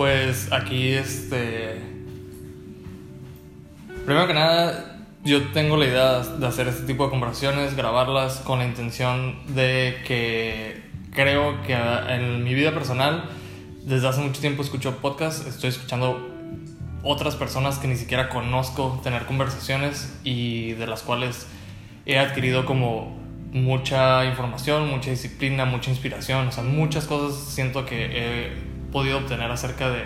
Pues aquí, este. Primero que nada, yo tengo la idea de hacer este tipo de conversaciones, grabarlas con la intención de que creo que en mi vida personal, desde hace mucho tiempo escucho podcasts, estoy escuchando otras personas que ni siquiera conozco, tener conversaciones y de las cuales he adquirido como mucha información, mucha disciplina, mucha inspiración, o sea, muchas cosas siento que he podido obtener acerca de,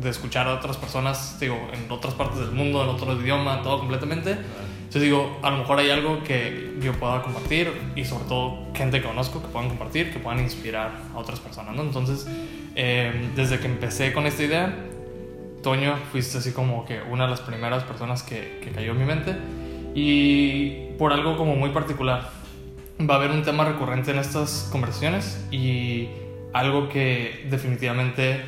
de escuchar a otras personas, digo, en otras partes del mundo, en otro idioma, todo completamente. Entonces digo, a lo mejor hay algo que yo pueda compartir y sobre todo gente que conozco que puedan compartir, que puedan inspirar a otras personas, ¿no? Entonces, eh, desde que empecé con esta idea, Toño, fuiste así como que una de las primeras personas que, que cayó en mi mente y por algo como muy particular. Va a haber un tema recurrente en estas conversaciones y algo que definitivamente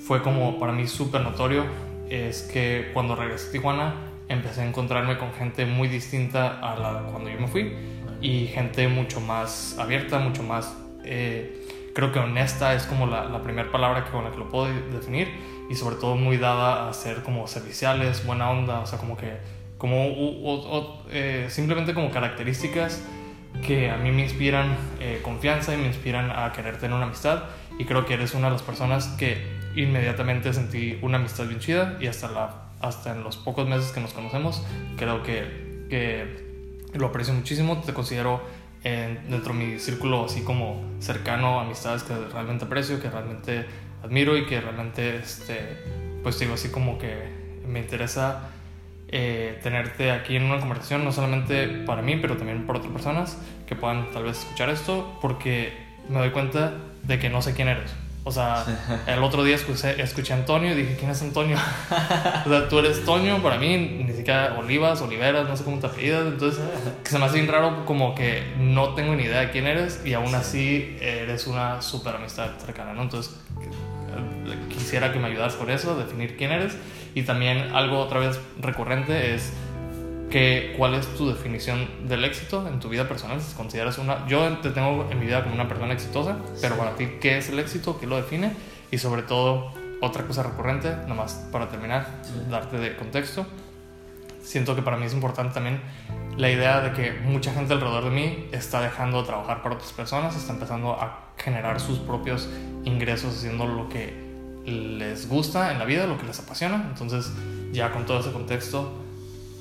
fue como para mí súper notorio es que cuando regresé a Tijuana empecé a encontrarme con gente muy distinta a la cuando yo me fui y gente mucho más abierta, mucho más, eh, creo que honesta es como la, primera palabra que, con la que lo puedo definir y sobre todo muy dada a ser como serviciales, buena onda, o sea, como que, como eh, simplemente como características que a mí me inspiran eh, confianza y me inspiran a querer tener una amistad. Y creo que eres una de las personas que inmediatamente sentí una amistad bien chida y hasta, la, hasta en los pocos meses que nos conocemos creo que, que lo aprecio muchísimo, te considero dentro de mi círculo así como cercano, amistades que realmente aprecio, que realmente admiro y que realmente, este, pues digo así como que me interesa eh, tenerte aquí en una conversación, no solamente para mí, pero también para otras personas que puedan tal vez escuchar esto, porque me doy cuenta de que no sé quién eres. O sea, el otro día escuché, escuché a Antonio y dije, ¿quién es Antonio? o sea, tú eres Toño, para mí, ni siquiera Olivas, Oliveras, no sé cómo te apellidas. Entonces, que se me hace bien raro como que no tengo ni idea de quién eres y aún así eres una súper amistad cercana, ¿no? Entonces, quisiera que me ayudaras con eso, definir quién eres. Y también algo otra vez recurrente es que, cuál es tu definición del éxito en tu vida personal. Si consideras una... Yo te tengo en mi vida como una persona exitosa, pero para ti, ¿qué es el éxito? ¿Qué lo define? Y sobre todo, otra cosa recurrente, nomás para terminar, darte de contexto. Siento que para mí es importante también la idea de que mucha gente alrededor de mí está dejando de trabajar para otras personas, está empezando a generar sus propios ingresos haciendo lo que les gusta en la vida, lo que les apasiona. Entonces, ya con todo ese contexto,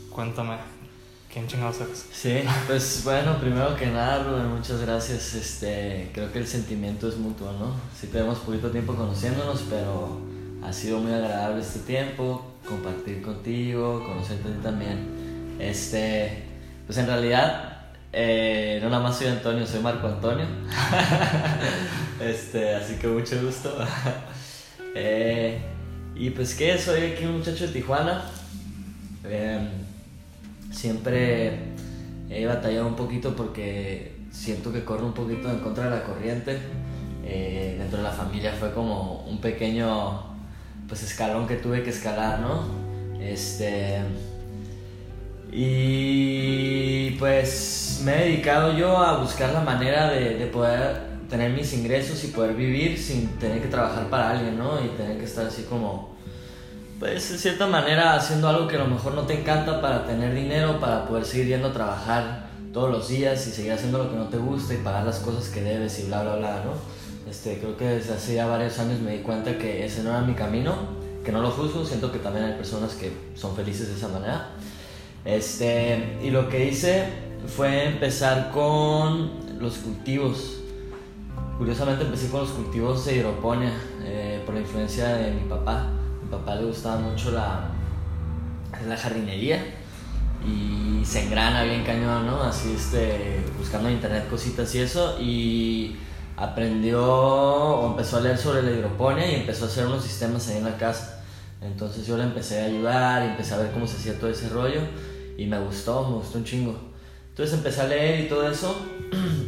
cuéntame, ¿quién chingados eres? Sí, pues bueno, primero que nada, Rubén, muchas gracias. Este, creo que el sentimiento es mutuo, ¿no? Sí tenemos poquito tiempo conociéndonos, pero ha sido muy agradable este tiempo, compartir contigo, conocerte también. Este, pues en realidad, eh, no nada más soy Antonio, soy Marco Antonio. este, así que mucho gusto. Eh, y pues que soy aquí un muchacho de Tijuana. Em, siempre he batallado un poquito porque siento que corro un poquito en contra de la corriente. Eh, dentro de la familia fue como un pequeño pues escalón que tuve que escalar, ¿no? Este y pues me he dedicado yo a buscar la manera de, de poder tener mis ingresos y poder vivir sin tener que trabajar para alguien, ¿no? Y tener que estar así como, pues, de cierta manera haciendo algo que a lo mejor no te encanta para tener dinero, para poder seguir yendo a trabajar todos los días y seguir haciendo lo que no te gusta y pagar las cosas que debes y bla, bla, bla, ¿no? Este, creo que desde hace ya varios años me di cuenta que ese no era mi camino, que no lo juzgo, siento que también hay personas que son felices de esa manera. Este, y lo que hice fue empezar con los cultivos Curiosamente empecé con los cultivos de hidroponía eh, por la influencia de mi papá. mi papá le gustaba mucho la, la jardinería y se engrana bien cañón, ¿no? Así este, buscando en internet cositas y eso y aprendió o empezó a leer sobre la hidroponía y empezó a hacer unos sistemas ahí en la casa. Entonces yo le empecé a ayudar y empecé a ver cómo se hacía todo ese rollo y me gustó, me gustó un chingo. Entonces empecé a leer y todo eso.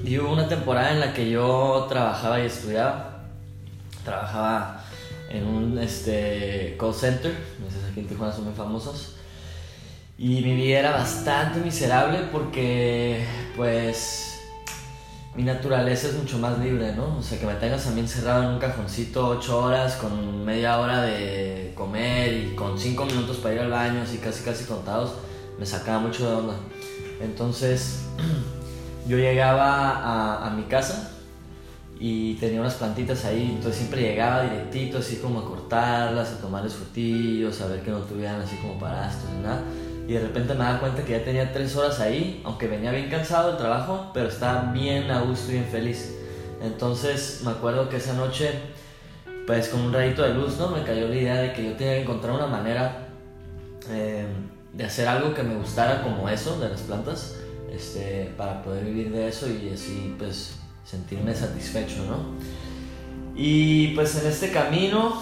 Y hubo una temporada en la que yo trabajaba y estudiaba. Trabajaba en un este, call center. No aquí en Tijuana son muy famosos. Y mi vida era bastante miserable porque, pues, mi naturaleza es mucho más libre, ¿no? O sea, que me tengas a mí encerrado en un cajoncito ocho horas con media hora de comer y con cinco minutos para ir al baño, así casi casi contados, me sacaba mucho de onda. Entonces, yo llegaba a, mi casa y tenía unas plantitas ahí, entonces siempre llegaba directito, así como a cortarlas, a tomarles frutillos, a ver que no tuvieran así como parastos ni nada. Y de repente me daba cuenta que ya tenía tres horas ahí, aunque venía bien cansado del trabajo, pero estaba bien a gusto y bien feliz. Entonces me acuerdo que esa noche, pues con un rayito de luz, ¿no? Me cayó la idea de que yo tenía que encontrar una manera eh, de hacer algo que me gustara como eso, de las plantas, este, para poder vivir de eso y así, pues, sentirme satisfecho, ¿no? Y pues en este camino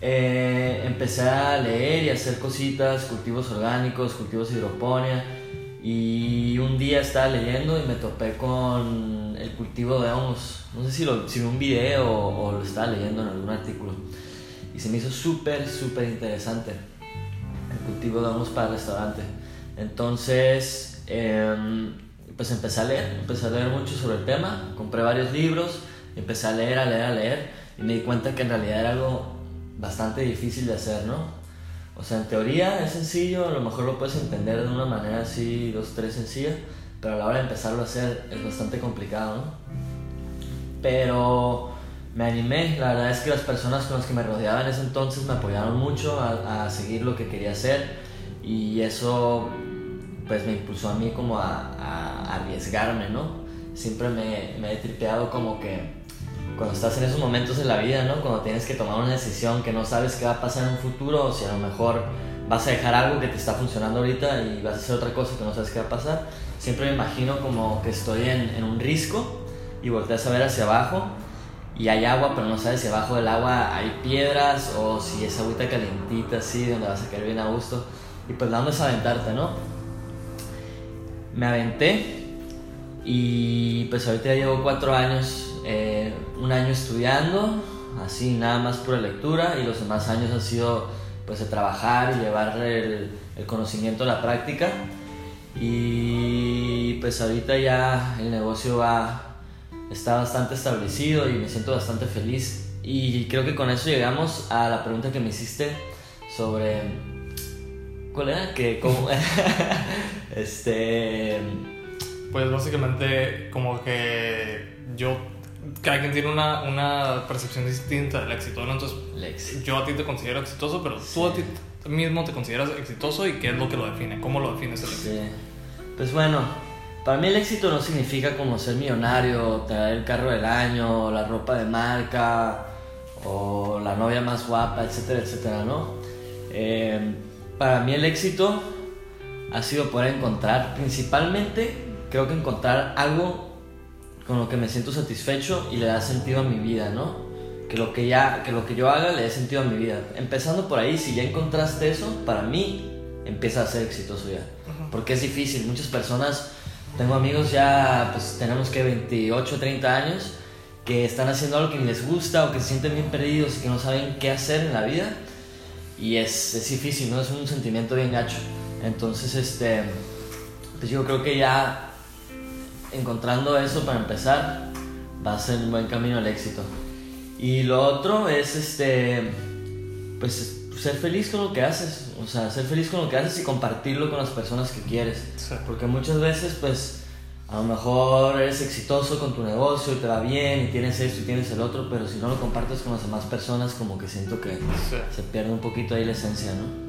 eh, empecé a leer y hacer cositas, cultivos orgánicos, cultivos hidroponía. Y un día estaba leyendo y me topé con el cultivo de hongos. No sé si, lo, si un video o, lo estaba leyendo en algún artículo. Y se me hizo súper, súper interesante el cultivo de para el restaurante. Entonces, em, pues empecé a leer, empecé a leer mucho sobre el tema. Compré varios libros, empecé a leer, a leer, a leer. Y me di cuenta que en realidad era algo bastante difícil de hacer, ¿no? O sea, en teoría es sencillo, a lo mejor lo puedes entender de una manera así, dos, tres sencilla, pero a la hora de empezarlo a hacer es bastante complicado, ¿no? Pero me animé, la verdad es que las personas con las que me rodeaba en ese entonces me apoyaron mucho a, a seguir lo que quería hacer y eso pues me impulsó a mí como a, a arriesgarme, ¿no? Siempre me, me he tripeado como que cuando estás en esos momentos de la vida, ¿no? Cuando tienes que tomar una decisión que no sabes qué va a pasar en un futuro, o si a lo mejor vas a dejar algo que te está funcionando ahorita y vas a hacer otra cosa que no sabes qué va a pasar. Siempre me imagino como que estoy en, en un risco y volteas a ver hacia abajo y hay agua, pero no sabes si abajo del agua hay piedras o si es agüita calientita así, donde vas a caer bien a gusto. Y pues dónde es aventarte, ¿no? Me aventé y pues ahorita ya llevo cuatro años eh, un año estudiando, así nada más pura lectura, y los demás años han sido pues de trabajar y llevar el, el conocimiento a la práctica. Y pues ahorita ya el negocio va, está bastante establecido y me siento bastante feliz. Y creo que con eso llegamos a la pregunta que me hiciste sobre... ¿Cuál era? Que como... este... Pues básicamente como que yo cada quien tiene una, una percepción distinta del éxito, ¿no? Entonces, yo a ti te considero exitoso, pero tú a ti mismo te consideras exitoso y qué es lo que lo define, cómo lo defines el éxito. Sí. Pues bueno, para mí el éxito no significa como ser millonario, tener el carro del año, la ropa de marca o la novia más guapa, etcétera, etcétera, ¿no? Eh, para mí el éxito ha sido poder encontrar, principalmente creo que encontrar algo con lo que me siento satisfecho y le da sentido a mi vida, ¿no? Que lo que, ya, que lo que yo haga le dé sentido a mi vida. Empezando por ahí, si ya encontraste eso, para mí empieza a ser exitoso ya. Porque es difícil, muchas personas, tengo amigos ya, pues tenemos que 28, 30 años, que están haciendo algo que les gusta o que se sienten bien perdidos y que no saben qué hacer en la vida. Y es, es difícil, ¿no? Es un sentimiento bien gacho. Entonces, este, pues yo creo que ya encontrando eso para empezar, va a ser un buen camino al éxito. Y lo otro es este pues ser feliz con lo que haces, o sea, ser feliz con lo que haces y compartirlo con las personas que quieres. Porque muchas veces pues a lo mejor eres exitoso con tu negocio y te va bien y tienes esto y tienes el otro, pero si no lo compartes con las demás personas como que siento que se pierde un poquito ahí la esencia, ¿no?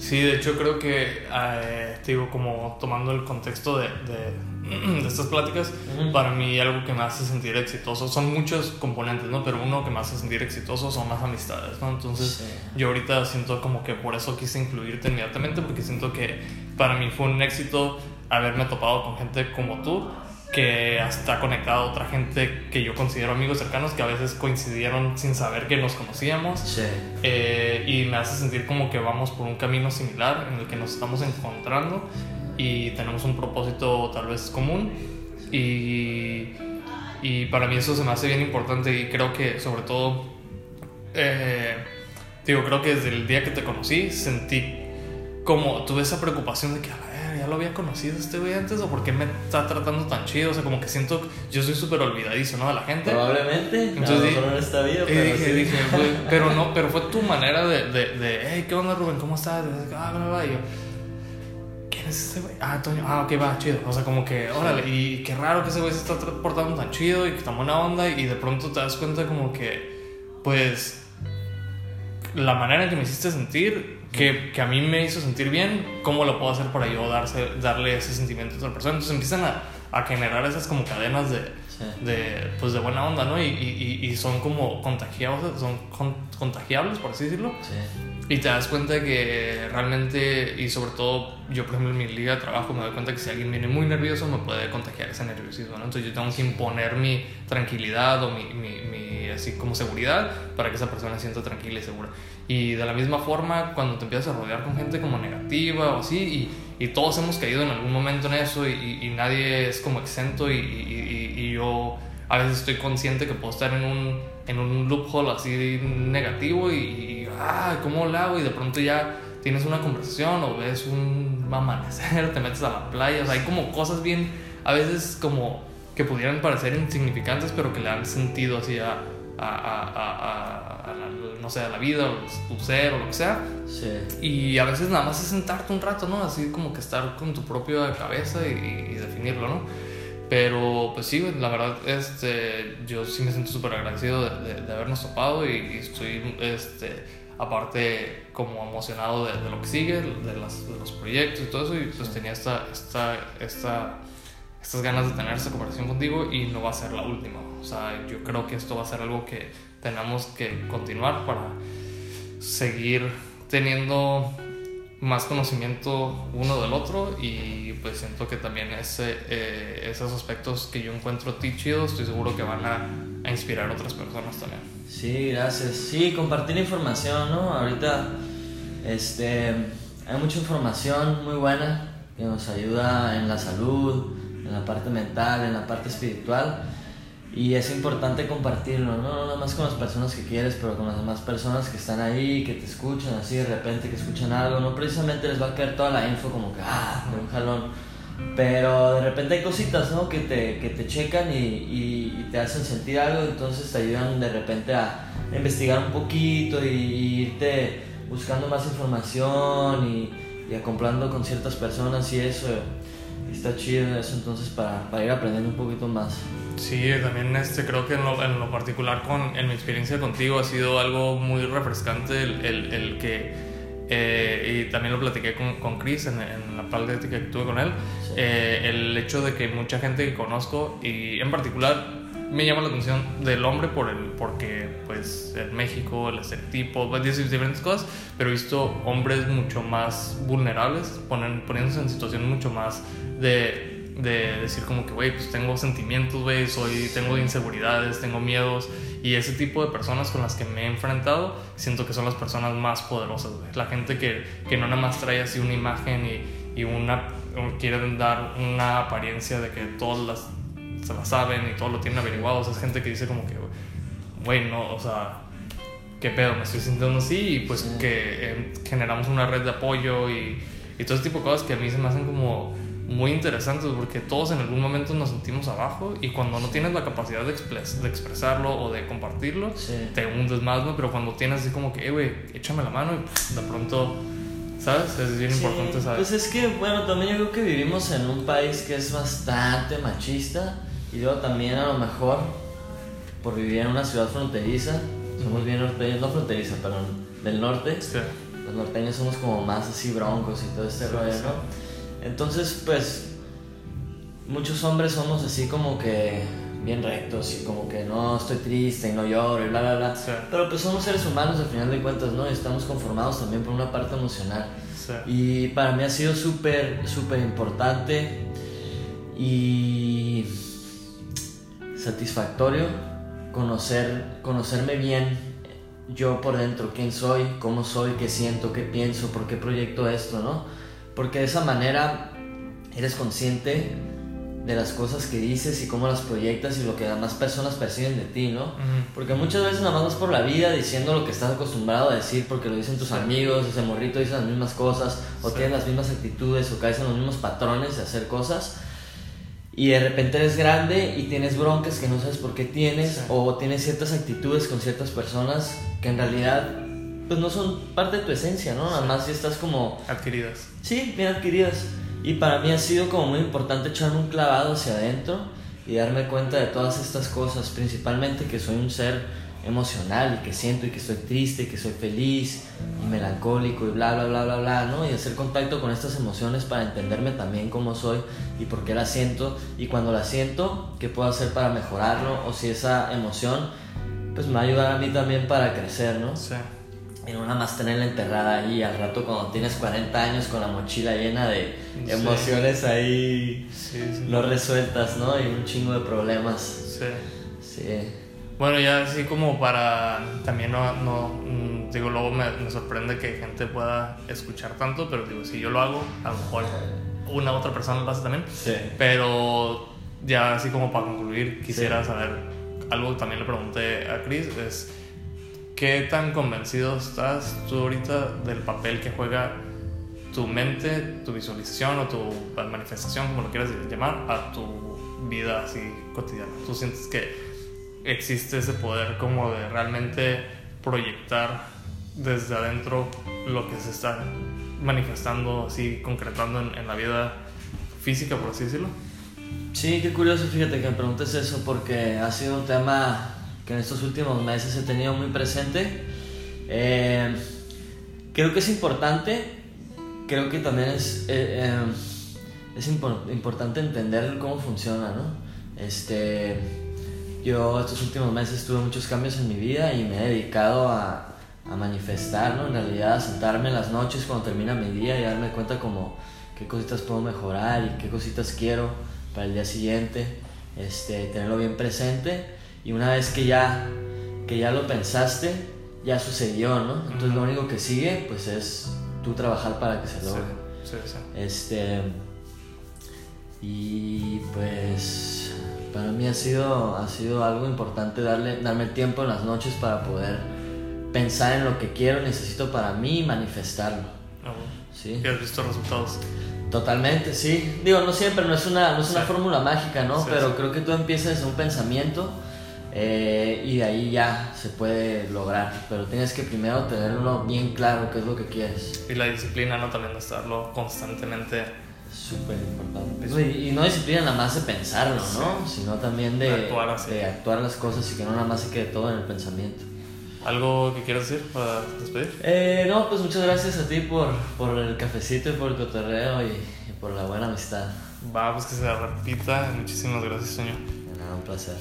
Sí, de hecho creo que, eh, digo, como tomando el contexto de, de, estas pláticas, para mí algo que me hace sentir exitoso, son muchos componentes, ¿no? Pero uno que me hace sentir exitoso son las amistades, ¿no? Entonces yo ahorita siento como que por eso quise incluirte inmediatamente, porque siento que para mí fue un éxito haberme topado con gente como tú que hasta conectado a otra gente que yo considero amigos cercanos que a veces coincidieron sin saber que nos conocíamos sí. eh, y me hace sentir como que vamos por un camino similar en el que nos estamos encontrando y tenemos un propósito tal vez común y, y para mí eso se me hace bien importante y creo que sobre todo eh, digo creo que desde el día que te conocí sentí como tuve esa preocupación de que a ya lo había conocido este güey antes o por qué me está tratando tan chido. O sea, como que siento, yo soy súper olvidadizo, ¿no? De la gente. Probablemente. Entonces, a lo mejor en esta vida, Y pero dije, sí. dije, pero no, pero fue tu manera de, de, de hey, ¿qué onda, Rubén? ¿Cómo estás? Ah, bla, bla, y yo, ¿quién es ese güey? Ah, Toño, ah, ok, va, chido. O sea, como que, órale, y qué raro que ese güey se está portando tan chido y que tan buena onda, y de pronto te das cuenta, como que, pues, la manera en que me hiciste sentir, que, que a mí me hizo sentir bien, ¿cómo lo puedo hacer para yo darse, darle ese sentimiento a otra persona? Entonces empiezan a, a generar esas como cadenas de, Sí. de, pues de buena onda, ¿no? Y, y, y- son como contagiables, son con- contagiables, por así decirlo. Sí. Y te das cuenta que realmente, y sobre todo yo, por ejemplo, en mi liga de trabajo me doy cuenta que si alguien viene muy nervioso me puede contagiar ese nerviosismo, ¿no? Entonces yo tengo que imponer mi tranquilidad o mi, mi, mi, así como seguridad para que esa persona se sienta tranquila y segura. Y de la misma forma, cuando te empiezas a rodear con gente como negativa o así, y, y todos hemos caído en algún momento en eso y, y- nadie es como exento y, yo a veces estoy consciente que puedo estar en un, en un loophole así negativo y, ah, ¿cómo lo hago? Y de pronto ya tienes una conversación o ves un amanecer, te metes a la playa, o sea, hay como cosas bien, a veces como que pudieran parecer insignificantes, pero que le dan sentido así a, a, a, a- la, no sé, a la vida o tu ser o lo que sea. Sí. Y a veces nada más es sentarte un rato, ¿no? Así como que estar con tu propia cabeza y, y definirlo, ¿no? Pero pues sí, la verdad, este, yo sí me siento súper agradecido de, de- de habernos topado y, y estoy, este, aparte, como emocionado de, de lo que sigue, de, las- de los proyectos y todo eso, y pues tenía esta, esta, esta, estas ganas de tener esta conversación contigo y no va a ser la última. O sea, yo creo que esto va a ser algo que tenemos que continuar para seguir teniendo más conocimiento uno del otro y pues siento que también ese, eh, esos aspectos que yo encuentro a ti chidos estoy seguro que van a, a inspirar a otras personas también. Sí, gracias. Sí, compartir información, ¿no? Ahorita este, hay mucha información muy buena que nos ayuda en la salud, en la parte mental, en la parte espiritual. Y es importante compartirlo, ¿no? No nada más con las personas que quieres, pero con las demás personas que están ahí, que te escuchan así de repente, que escuchan algo. No precisamente les va a caer toda la info como que, ah, de un jalón. Pero de repente hay cositas, ¿no? Que te, que te checan y, y- te hacen sentir algo, entonces te ayudan de repente a investigar un poquito y, irte buscando más información y, acomplando con ciertas personas y eso. Está chido eso, entonces para, para ir aprendiendo un poquito más. Sí, también este, creo que en lo, en lo particular con, en mi experiencia contigo ha sido algo muy refrescante el, el, que, eh, y también lo platiqué con, con Chris en, en la plática que tuve con él. Eh, el hecho de que mucha gente que conozco y en particular me llama la atención del hombre por el, porque pues en México el estereotipo, pues, diferentes cosas, pero he visto hombres mucho más vulnerables, ponen, poniéndose en situaciones mucho más de, de decir como que, güey, pues tengo sentimientos, güey, soy, tengo inseguridades, tengo miedos y ese tipo de personas con las que me he enfrentado siento que son las personas más poderosas, güey. La gente que, que no nada más trae así una imagen y, y una, quieren dar una apariencia de que todas las se la saben y todo lo tienen averiguado. O sea, es gente que dice como que, güey, no, o sea, qué pedo, me estoy sintiendo así y pues Sí. que eh, generamos una red de apoyo y, y todo ese tipo de cosas que a mí se me hacen como muy interesantes porque todos en algún momento nos sentimos abajo y cuando no tienes la capacidad de, expres- de expresarlo o de compartirlo, Sí. te hundes más, ¿no? Pero cuando tienes así como que, eh, güey, échame la mano y de pronto, ¿sabes? Es bien Sí, importante saber. Pues es que, bueno, también yo creo que vivimos en un país que es bastante machista y luego también a lo mejor por vivir en una ciudad fronteriza, somos bien norteños, no fronteriza, perdón, del norte, Sí. los norteños somos como más así broncos y todo este Sí, rollo. ¿no? Entonces, pues, muchos hombres somos así como que bien rectos y como que no estoy triste y no lloro y bla, bla, bla. Sí. Pero pues somos seres humanos al final de cuentas, ¿no? Y estamos conformados también por una parte emocional. Sí. Y para mí ha sido súper, súper importante y satisfactorio conocer, conocerme bien yo por dentro, quién soy, cómo soy, qué siento, qué pienso, por qué proyecto esto, ¿no? Porque de esa manera eres consciente de las cosas que dices y cómo las proyectas y lo que las personas perciben de ti, ¿no? Porque muchas veces nada más vas por la vida diciendo lo que estás acostumbrado a decir porque lo dicen tus amigos, ese morrito dice las mismas cosas, o tienen las mismas actitudes, o caes en los mismos patrones de hacer cosas. Y de repente eres grande y tienes broncas que no sabes por qué tienes, o tienes ciertas actitudes con ciertas personas que en realidad pues no son parte de tu esencia, ¿no? Nada más si estás como... Adquiridas. Sí, bien adquiridas. Y para mí ha sido como muy importante echarme un clavado hacia adentro y darme cuenta de todas estas cosas, principalmente que soy un ser emocional y que siento y que estoy triste y que soy feliz y melancólico y bla bla bla bla bla, ¿no? Y hacer contacto con estas emociones para entenderme también cómo soy y por qué las siento y cuando las siento, qué puedo hacer para mejorarlo o si esa emoción pues me va a ayudar a mí también para crecer, ¿no? Sí no nada más tenerla enterrada ahí al rato cuando tienes 40 años con la mochila llena de emociones ahí no resueltas, ¿no? Y un chingo de problemas. Sí. Sí. Bueno, ya así como para también no, no mm, digo, luego me, me, sorprende que gente pueda escuchar tanto, pero digo, si yo lo hago, a lo mejor una otra persona lo hace también. Sí. Pero ya así como para concluir, quisiera saber algo que también le pregunté a Chris, es ¿Qué tan convencido estás tú ahorita del papel que juega tu mente, tu visualización o tu manifestación, como lo quieras llamar, a tu vida así cotidiana? ¿Tú sientes que existe ese poder como de realmente proyectar desde adentro lo que se está manifestando, así concretando en, en la vida física, por así decirlo? Sí, qué curioso, fíjate que me preguntes eso porque ha sido un tema en estos últimos meses he tenido muy presente. Eh, creo que es importante, creo que también es, eh, eh, es importante entender cómo funciona, ¿no? Este, yo estos últimos meses tuve muchos cambios en mi vida y me he dedicado a, a manifestar, ¿no? En realidad, a sentarme en las noches cuando termina mi día y darme cuenta como qué cositas puedo mejorar y qué cositas quiero para el día siguiente, este, tenerlo bien presente y una vez que ya, que ya lo pensaste, ya sucedió, ¿no? Entonces lo único que sigue, pues es tú trabajar para que se logre. Sí, sí, Este. Y pues para mí ha sido, ha sido algo importante darle, darme tiempo en las noches para poder pensar en lo que quiero, necesito para mí y manifestarlo. Oh, ¿Sí? ¿Y has visto resultados? Totalmente, sí. Digo, no siempre, no es una, no es una fórmula mágica, ¿no? Pero creo que tú empiezas un pensamiento eh, y de ahí ya se puede lograr, pero tienes que primero tenerlo bien claro qué es lo que quieres. Y la disciplina, ¿no? También de estarlo constantemente. Súper importante. Y, no disciplina nada más de pensarlo, ¿no? Sino también de, de, actuar las cosas y que no nada más se quede todo en el pensamiento. ¿Algo que quieras decir para despedir? Eh, no, pues muchas gracias a ti por, por el cafecito y por el cotorreo y, por la buena amistad. Va, pues que se repita. Muchísimas gracias, señor. Nada, un placer.